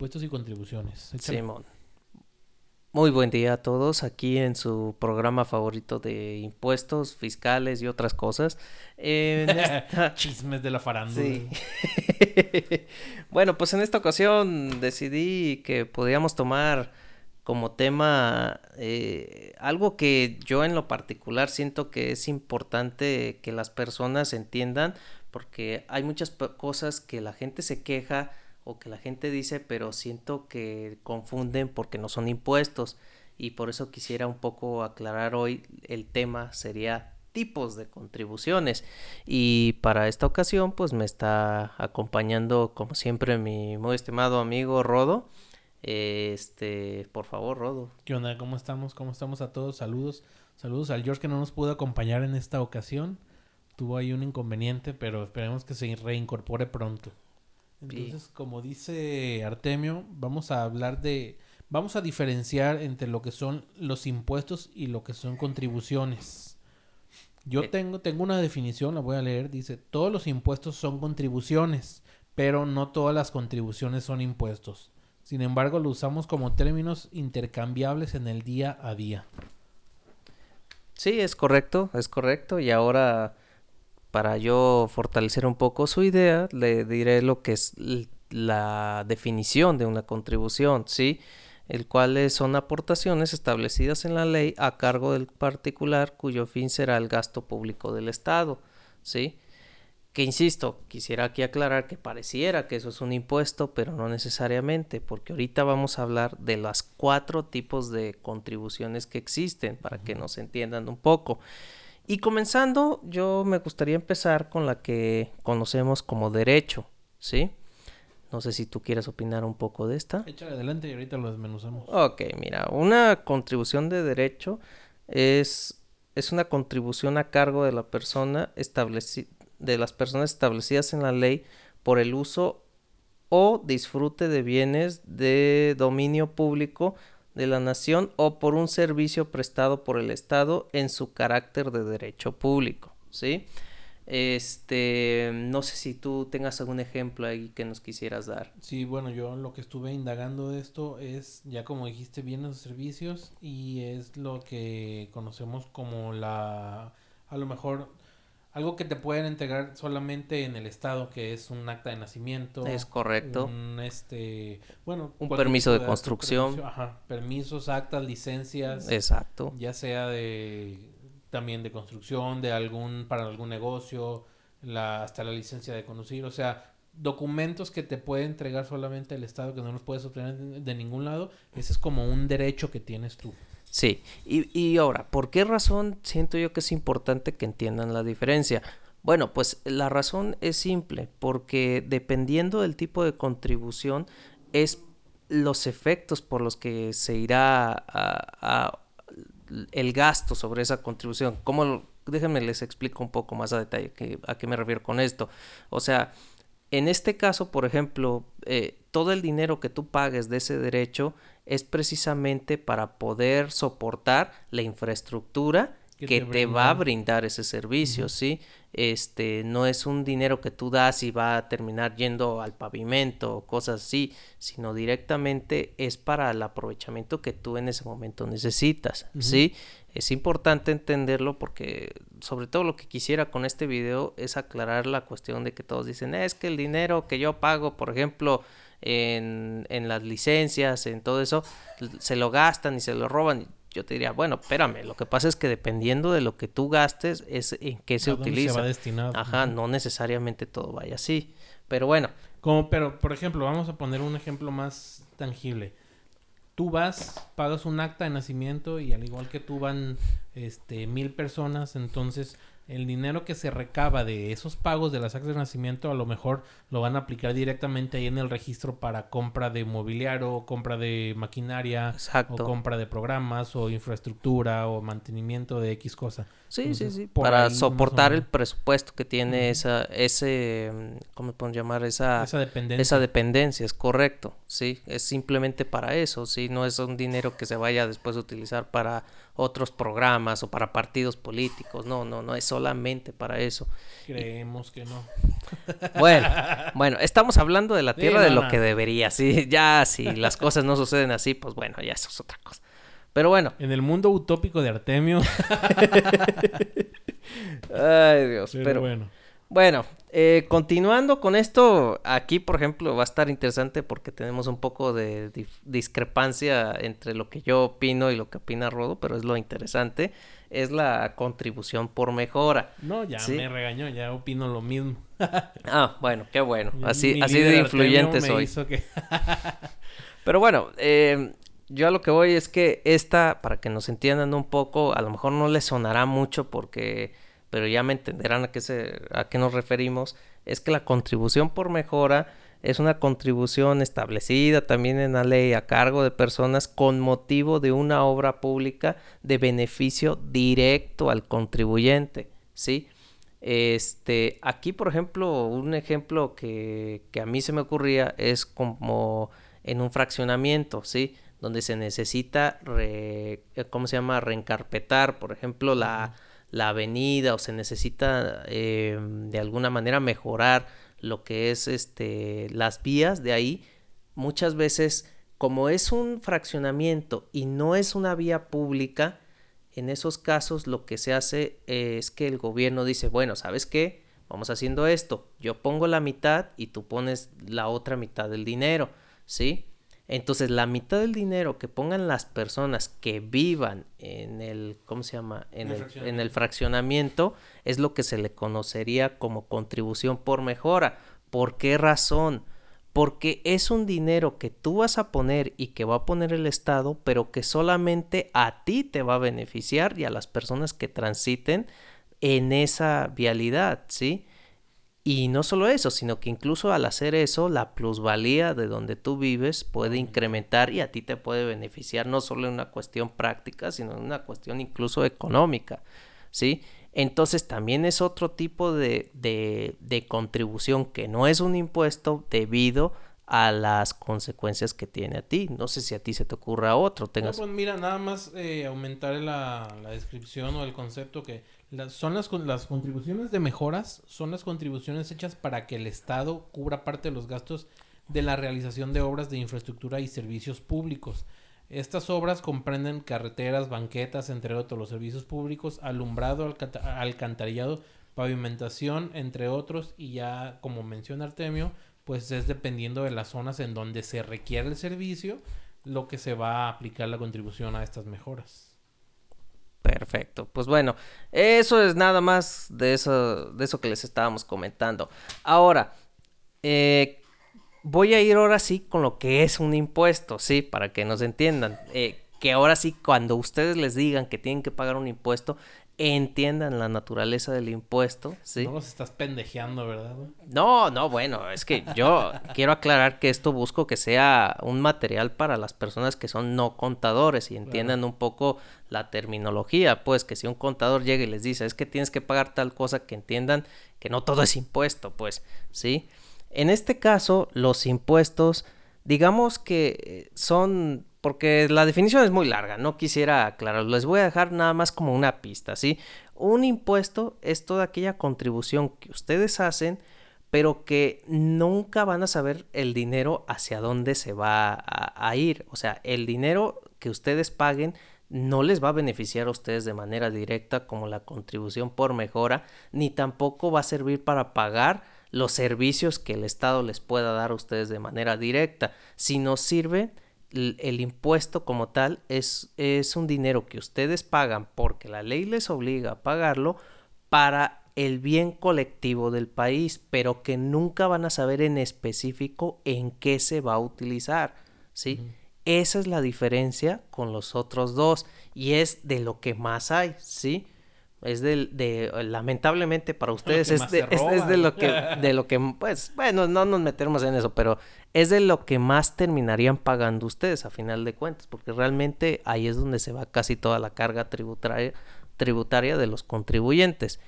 impuestos y contribuciones. Simón. Muy buen día a todos aquí en su programa favorito de impuestos, fiscales y otras cosas. Chismes de la farándula. Sí. bueno, pues en esta ocasión decidí que podíamos tomar como tema eh, algo que yo en lo particular siento que es importante que las personas entiendan porque hay muchas cosas que la gente se queja o que la gente dice, pero siento que confunden porque no son impuestos. Y por eso quisiera un poco aclarar hoy el tema sería tipos de contribuciones. Y para esta ocasión, pues me está acompañando, como siempre, mi muy estimado amigo Rodo. Este, por favor, Rodo. ¿Qué onda? ¿Cómo estamos? ¿Cómo estamos a todos? Saludos. Saludos al George que no nos pudo acompañar en esta ocasión. Tuvo ahí un inconveniente, pero esperemos que se reincorpore pronto. Entonces, como dice Artemio, vamos a hablar de, vamos a diferenciar entre lo que son los impuestos y lo que son contribuciones. Yo eh. tengo, tengo una definición, la voy a leer, dice, todos los impuestos son contribuciones, pero no todas las contribuciones son impuestos. Sin embargo, lo usamos como términos intercambiables en el día a día. Sí, es correcto, es correcto. Y ahora para yo fortalecer un poco su idea, le diré lo que es la definición de una contribución, ¿sí? El cual son aportaciones establecidas en la ley a cargo del particular cuyo fin será el gasto público del Estado, ¿sí? Que insisto, quisiera aquí aclarar que pareciera que eso es un impuesto, pero no necesariamente, porque ahorita vamos a hablar de los cuatro tipos de contribuciones que existen para que nos entiendan un poco. Y comenzando, yo me gustaría empezar con la que conocemos como derecho, ¿sí? No sé si tú quieres opinar un poco de esta. Échale adelante y ahorita lo desmenuzamos. Ok, mira, una contribución de derecho es, es una contribución a cargo de la persona de las personas establecidas en la ley por el uso o disfrute de bienes de dominio público de la nación o por un servicio prestado por el Estado en su carácter de derecho público, ¿sí? Este, no sé si tú tengas algún ejemplo ahí que nos quisieras dar. Sí, bueno, yo lo que estuve indagando de esto es, ya como dijiste, bienes o servicios y es lo que conocemos como la, a lo mejor algo que te pueden entregar solamente en el estado que es un acta de nacimiento. Es correcto. Un este bueno un permiso de, construcción. ajá, permisos actas licencias. Exacto. Ya sea de también de construcción de algún para algún negocio la hasta la licencia de conducir. O sea documentos que te puede entregar solamente el estado que no los puedes obtener de ningún lado ese es como un derecho que tienes tú Sí, y, y ahora, ¿por qué razón siento yo que es importante que entiendan la diferencia? Bueno, pues la razón es simple, porque dependiendo del tipo de contribución es los efectos por los que se irá a, el gasto sobre esa contribución. ¿Cómo déjenme les explico un poco más a detalle que, a qué me refiero con esto. O sea, en este caso, por ejemplo, eh, todo el dinero que tú pagues de ese derecho es precisamente para poder soportar la infraestructura que te, va a brindar ese servicio, ¿sí? Este, no es un dinero que tú das y va a terminar yendo al pavimento o cosas así, sino directamente es para el aprovechamiento que tú en ese momento necesitas, ¿sí? Es importante entenderlo porque sobre todo lo que quisiera con este video es aclarar la cuestión de que todos dicen, es que el dinero que yo pago, por ejemplo, en, en las licencias, en todo eso, se lo gastan y se lo roban. Yo te diría, bueno, espérame, lo que pasa es que dependiendo de lo que tú gastes, es en qué se utiliza. Se va destinado. Ajá, no necesariamente todo vaya así. Pero bueno. Como, pero, por ejemplo, vamos a poner un ejemplo más tangible. Tú vas, pagas un acta de nacimiento y al igual que tú van este, mil personas, entonces el dinero que se recaba de esos pagos de las actas de nacimiento a lo mejor lo van a aplicar directamente ahí en el registro para compra de mobiliario, compra de maquinaria, o compra de programas o infraestructura o mantenimiento de X cosa. Sí, sí, sí. Para soportar el presupuesto que tiene esa, ese, ¿cómo podemos llamar? Esa, esa dependencia. Esa dependencia, es correcto. Sí, es simplemente para eso. Sí, no es un dinero que se vaya después a utilizar para otros programas o para partidos políticos. No, no, no es solamente para eso. Creemos que no. Bueno, bueno, estamos hablando de la tierra de lo que debería. Sí, ya si las cosas no suceden así, pues bueno, ya eso es otra cosa. Pero bueno. En el mundo utópico de Artemio. Ay, Dios. Pero, bueno. Bueno, eh, continuando con esto, aquí por ejemplo va a estar interesante porque tenemos un poco de discrepancia entre lo que yo opino y lo que opina Rodo, pero es lo interesante, es la contribución por mejora. No, ya me regañó, ya opino lo mismo. ah, bueno, qué bueno, así, así de influyente soy. pero bueno, eh, yo a lo que voy es que esta, para que nos entiendan un poco, a lo mejor no les sonará mucho porque pero ya me entenderán a qué, se, a qué nos referimos, es que la contribución por mejora es una contribución establecida también en la ley a cargo de personas con motivo de una obra pública de beneficio directo al contribuyente, ¿sí? Este, aquí, por ejemplo, un ejemplo que, que a mí se me ocurría es como en un fraccionamiento, ¿sí? Donde se necesita, re, ¿cómo se llama? Reencarpetar, por ejemplo, la la avenida o se necesita eh, de alguna manera mejorar lo que es este las vías de ahí. Muchas veces como es un fraccionamiento y no es una vía pública en esos casos lo que se hace es que el gobierno dice bueno sabes qué vamos haciendo esto. Yo pongo la mitad y tú pones la otra mitad del dinero sí entonces, la mitad del dinero que pongan las personas que vivan en el, ¿cómo se llama? En, el, en el, fraccionamiento es lo que se le conocería como contribución por mejora. ¿Por qué razón? Porque es un dinero que tú vas a poner y que va a poner el Estado, pero que solamente a ti te va a beneficiar y a las personas que transiten en esa vialidad, ¿sí? Y no solo eso, sino que incluso al hacer eso, la plusvalía de donde tú vives puede incrementar y a ti te puede beneficiar no solo en una cuestión práctica, sino en una cuestión incluso económica, ¿sí? Entonces también es otro tipo de, de, de contribución que no es un impuesto debido a las consecuencias que tiene a ti. No sé si a ti se te ocurra otro. Tengas... pues mira, nada más eh, aumentar la, la, descripción o el concepto que son las, las contribuciones de mejoras, son las contribuciones hechas para que el Estado cubra parte de los gastos de la realización de obras de infraestructura y servicios públicos. Estas obras comprenden carreteras, banquetas, entre otros los servicios públicos, alumbrado, alcantarillado, pavimentación, entre otros, y ya como menciona Artemio, pues es dependiendo de las zonas en donde se requiere el servicio, lo que se va a aplicar la contribución a estas mejoras. Perfecto. Pues bueno, eso es nada más de eso, de eso que les estábamos comentando. Ahora, eh, voy a ir ahora sí con lo que es un impuesto, sí, para que nos entiendan. Eh, que ahora sí, cuando ustedes les digan que tienen que pagar un impuesto, entiendan la naturaleza del impuesto, ¿sí? No los estás pendejeando, ¿verdad? No, no, bueno, es que yo quiero aclarar que esto busco que sea un material para las personas que son no contadores y entiendan un poco la terminología, pues que si un contador llega y les dice, es que tienes que pagar tal cosa, que entiendan que no todo es impuesto, pues, ¿sí? En este caso, los impuestos, digamos que eh, son porque la definición es muy larga, no quisiera aclararlo. Les voy a dejar nada más como una pista, ¿sí? Un impuesto es toda aquella contribución que ustedes hacen, pero que nunca van a saber el dinero hacia dónde se va a, a ir. O sea, el dinero que ustedes paguen no les va a beneficiar a ustedes de manera directa como la contribución por mejora, ni tampoco va a servir para pagar los servicios que el Estado les pueda dar a ustedes de manera directa, sino sirve el, impuesto como tal es, es un dinero que ustedes pagan porque la ley les obliga a pagarlo para el bien colectivo del país, pero que nunca van a saber en específico en qué se va a utilizar, ¿sí? Esa es la diferencia con los otros dos y es de lo que más hay, ¿sí? Es de, de, lamentablemente para ustedes es de, es, de, lo que de lo que pues bueno no nos metemos en eso pero es de lo que más terminarían pagando ustedes a final de cuentas porque realmente ahí es donde se va casi toda la carga tributaria tributaria de los contribuyentes.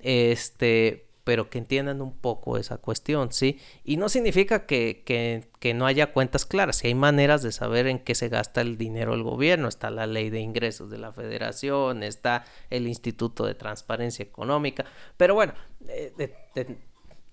Este pero que entiendan un poco esa cuestión, ¿sí? Y no significa que, que, que, no haya cuentas claras, si hay maneras de saber en qué se gasta el dinero del gobierno, está la ley de ingresos de la federación, está el Instituto de Transparencia Económica, pero bueno, eh,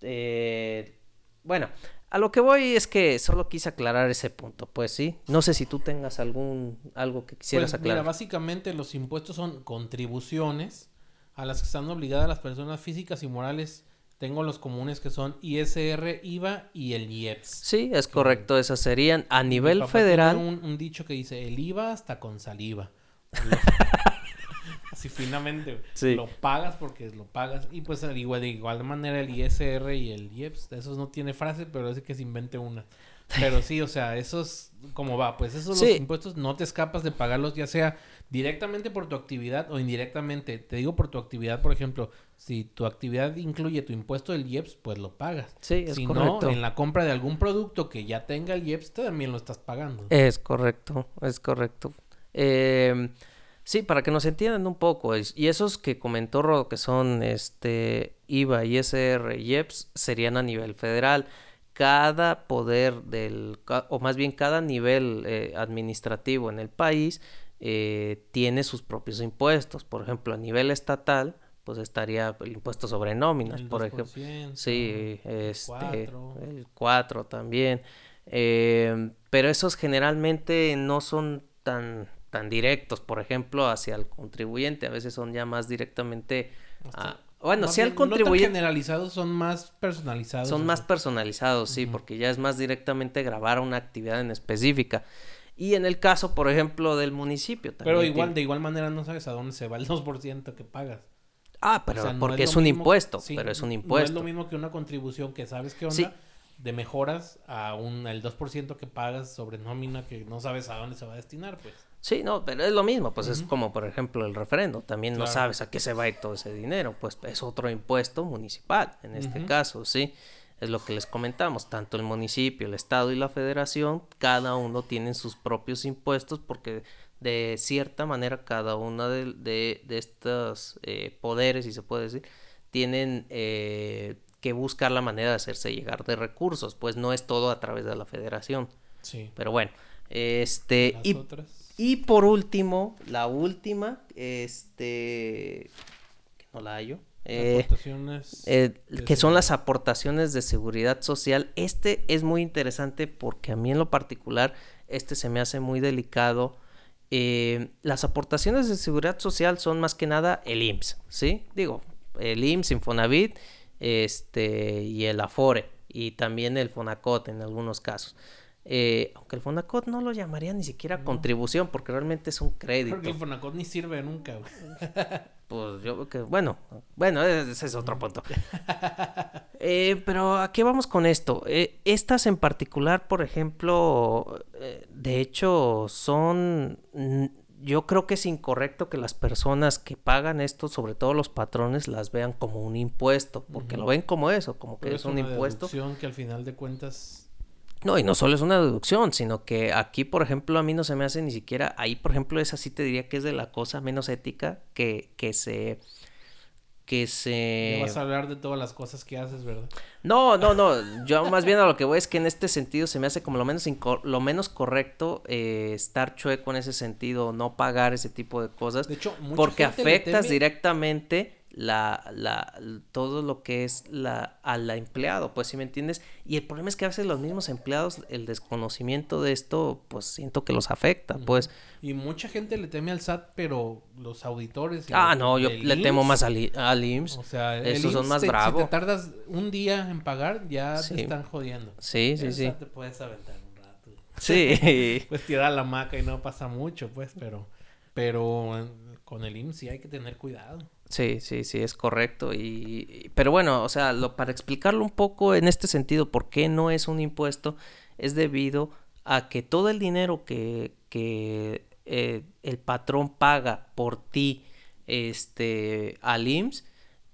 eh, bueno, a lo que voy es que solo quise aclarar ese punto, pues sí. No sé si tú tengas algún algo que quisieras pues, aclarar. Mira, básicamente los impuestos son contribuciones a las que están obligadas las personas físicas y morales tengo los comunes que son ISR, IVA y el IEPS. Sí, es correcto. Esas serían a nivel federal. Un, un, dicho que dice el IVA hasta con saliva. Así finamente. Lo pagas porque lo pagas. Y pues igual, de igual manera el ISR y el IEPS. Esos no tiene frase, pero es que se invente una. Pero sí, o sea, esos, como va, pues esos los impuestos no te escapas de pagarlos, ya sea directamente por tu actividad o indirectamente. Te digo por tu actividad, por ejemplo, si tu actividad incluye tu impuesto del IEPS, pues lo pagas. Sí, es si correcto. no, en la compra de algún producto que ya tenga el IEPS, también lo estás pagando. Es correcto, es correcto. Eh, sí, para que nos entiendan un poco, y esos que comentó Rodo, que son este IVA, ISR, IEPS, serían a nivel federal cada poder del, o más bien cada nivel eh, administrativo en el país eh, tiene sus propios impuestos. Por ejemplo, a nivel estatal, pues estaría el impuesto sobre nóminas, por ejemplo. Sí, este, el 4 también. Eh, pero esos generalmente no son tan, tan directos, por ejemplo, hacia el contribuyente. A veces son ya más directamente a, bueno, si al contribuyente. No generalizados, son más personalizados. Son más personalizados, sí, porque ya es más directamente grabar una actividad en específica. Y en el caso, por ejemplo, del municipio también. Pero igual, de igual manera no sabes a dónde se va el 2% que pagas. Ah, pero porque es, un impuesto, pero es un impuesto. No es lo mismo que una contribución que sabes qué onda de mejoras a un el 2% que pagas sobre nómina que no sabes a dónde se va a destinar, pues. Sí, no, pero es lo mismo, pues es como por ejemplo el referendo, también no sabes a qué se va a ir todo ese dinero, pues es otro impuesto municipal en este caso, sí, es lo que les comentamos, tanto el municipio, el estado y la federación, cada uno tiene sus propios impuestos porque de cierta manera cada uno de, de, estos eh, poderes, si se puede decir, tienen eh, que buscar la manera de hacerse llegar de recursos, pues no es todo a través de la federación. Sí. Pero bueno, este... y, y por último, la última, este, que no la hallo. Eh, eh, que son las aportaciones de seguridad social. Este es muy interesante porque a mí en lo particular, este se me hace muy delicado. Eh, las aportaciones de seguridad social son más que nada el IMSS, ¿sí? Digo, el IMSS, Infonavit, este, y el Afore, y también el Fonacot en algunos casos. Eh, aunque el Fonacot no lo llamaría ni siquiera contribución, porque realmente es un crédito. Porque el Fonacot ni sirve nunca, Pues yo que, bueno, bueno, ese es otro punto. Eh, pero ¿a qué vamos con esto? Eh, estas en particular, por ejemplo, de hecho, son. Yo creo que es incorrecto que las personas que pagan esto, sobre todo los patrones, las vean como un impuesto, porque lo ven como eso, como que es, un impuesto. que al final de cuentas no, y no solo es una deducción, sino que aquí, por ejemplo, a mí no se me hace ni siquiera, ahí, por ejemplo, esa sí te diría que es de la cosa menos ética que, que se... Que se... vas a hablar de todas las cosas que haces, ¿verdad? No, no, no. Yo más bien a lo que voy es que en este sentido se me hace como lo menos, lo menos correcto eh, estar chueco en ese sentido, no pagar ese tipo de cosas. De hecho, porque afectas directamente la, la, todo lo que es la, a la empleado, pues si me entiendes. Y el problema es que a veces los mismos empleados, el desconocimiento de esto, pues siento que los afecta, pues. Y mucha gente le teme al SAT, pero los auditores. Ah, no, yo le temo más al, al, IMSS. O sea, esos son más bravos. Si te tardas un día en pagar, ya te están jodiendo. Sí, sí, sí. te puedes aventar un rato. Sí. pues tirar la maca y no pasa mucho, pues, pero, pero con el IMSS sí hay que tener cuidado. Sí, sí, sí, es correcto. Y, pero bueno, o sea, lo, para explicarlo un poco en este sentido, por qué no es un impuesto, es debido a que todo el dinero que, que eh, el patrón paga por ti este, al IMSS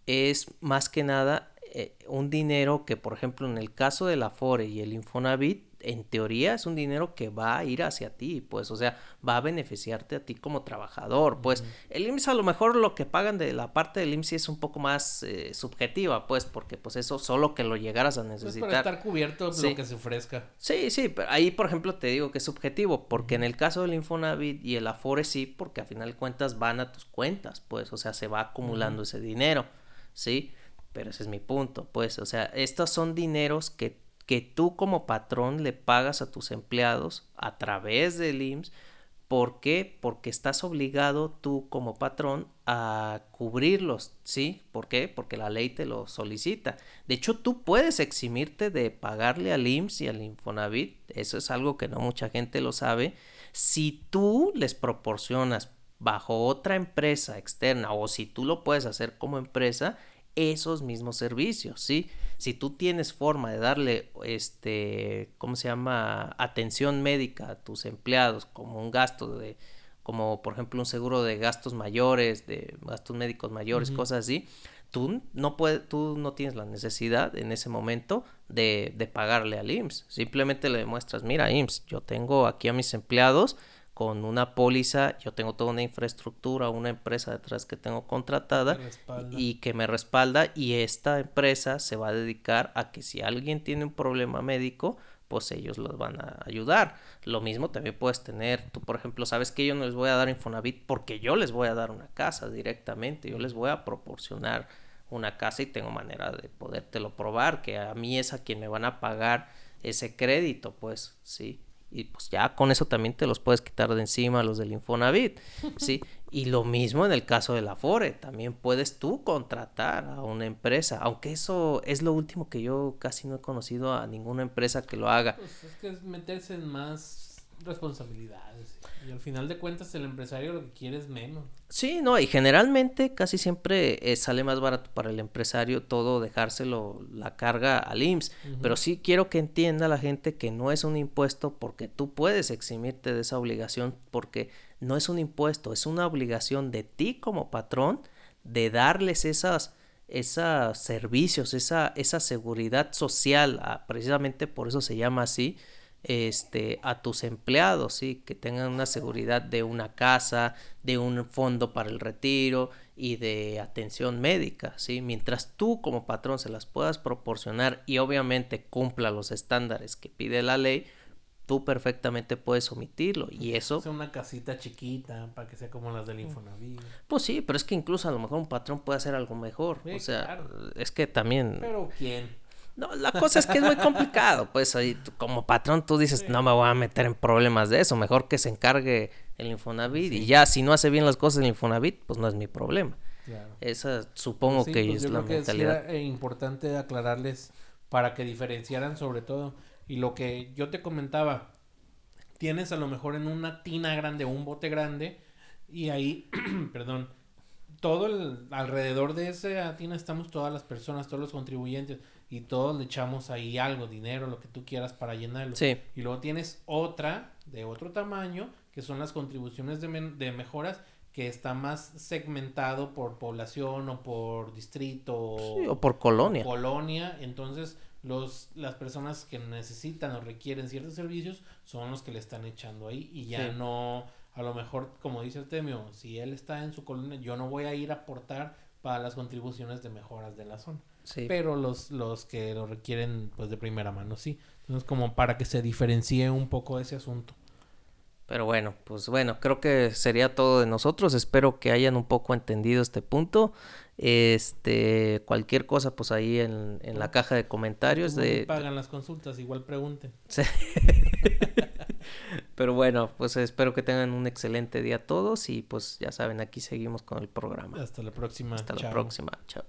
es más que nada eh, un dinero que, por ejemplo, en el caso del Afore y el Infonavit, en teoría es un dinero que va a ir hacia ti, pues, o sea, va a beneficiarte a ti como trabajador, pues. El IMSS a lo mejor lo que pagan de la parte del IMSS es un poco más eh, subjetiva, pues, porque pues eso solo que lo llegaras a necesitar. Pues para estar cubierto lo que se ofrezca. Sí, sí, pero ahí por ejemplo te digo que es subjetivo, porque en el caso del Infonavit y el Afore sí, porque a final de cuentas van a tus cuentas, pues, o sea, se va acumulando ese dinero, ¿sí? Pero ese es mi punto, pues, o sea, estos son dineros que que tú como patrón le pagas a tus empleados a través del IMSS. ¿Por qué? Porque estás obligado tú como patrón a cubrirlos, ¿sí? ¿Por qué? Porque la ley te lo solicita. De hecho, tú puedes eximirte de pagarle al IMSS y al Infonavit, eso es algo que no mucha gente lo sabe, si tú les proporcionas bajo otra empresa externa o si tú lo puedes hacer como empresa, esos mismos servicios, ¿sí? Si tú tienes forma de darle, este, ¿cómo se llama? Atención médica a tus empleados como un gasto de, como por ejemplo un seguro de gastos mayores, de gastos médicos mayores, cosas así, tú no puedes, tú no tienes la necesidad en ese momento de, de pagarle al IMSS. Simplemente le demuestras, mira, IMSS, yo tengo aquí a mis empleados, con una póliza, yo tengo toda una infraestructura, una empresa detrás que tengo contratada y que me respalda y esta empresa se va a dedicar a que si alguien tiene un problema médico, pues ellos los van a ayudar. Lo mismo también puedes tener, tú por ejemplo, sabes que yo no les voy a dar Infonavit porque yo les voy a dar una casa directamente, yo les voy a proporcionar una casa y tengo manera de podértelo probar, que a mí es a quien me van a pagar ese crédito, pues sí y pues ya con eso también te los puedes quitar de encima los del Infonavit, ¿sí? Y lo mismo en el caso del Afore, también puedes tú contratar a una empresa, aunque eso es lo último que yo casi no he conocido a ninguna empresa que lo haga. Pues es que es meterse en más responsabilidades. Y al final de cuentas el empresario lo que quiere es menos. Sí, no, y generalmente casi siempre eh, sale más barato para el empresario todo dejárselo la carga al IMSS. Pero sí quiero que entienda la gente que no es un impuesto porque tú puedes eximirte de esa obligación porque no es un impuesto, es una obligación de ti como patrón de darles esas esos servicios, esa, esa seguridad social, ah, precisamente por eso se llama así, este, a tus empleados, ¿sí? que tengan una seguridad de una casa, de un fondo para el retiro y de atención médica, ¿sí? mientras tú como patrón se las puedas proporcionar y obviamente cumpla los estándares que pide la ley, tú perfectamente puedes omitirlo y eso una casita chiquita para que sea como las del Infonavit pues sí pero es que incluso a lo mejor un patrón puede hacer algo mejor o sea es que también pero quién no, la cosa es que es muy complicado, pues ahí como patrón tú dices, no me voy a meter en problemas de eso, mejor que se encargue el Infonavit y ya si no hace bien las cosas el Infonavit, pues no es mi problema. Esa supongo que pues es la mentalidad. Que importante aclararles para que diferenciaran sobre todo. Y lo que yo te comentaba, tienes a lo mejor en una tina grande o un bote grande y ahí, perdón, todo el alrededor de esa tina estamos todas las personas, todos los contribuyentes y todos le echamos ahí algo, dinero, lo que tú quieras para llenarlo. Sí. Y luego tienes otra de otro tamaño, que son las contribuciones de, de mejoras, que está más segmentado por población o por distrito o por colonia. colonia, entonces los las personas que necesitan o requieren ciertos servicios son los que le están echando ahí y ya no a lo mejor como dice el Temio, si él está en su colonia, yo no voy a ir a aportar para las contribuciones de mejoras de la zona. Pero los, los que lo requieren pues de primera mano, sí. Entonces como para que se diferencie un poco ese asunto. Pero bueno, pues bueno, creo que sería todo de nosotros. Espero que hayan un poco entendido este punto. Este, cualquier cosa, pues ahí en, en la caja de comentarios de. Pagan las consultas, igual pregunten. Pero bueno, pues espero que tengan un excelente día todos y pues ya saben, aquí seguimos con el programa. Hasta la próxima. Hasta la próxima. Chao.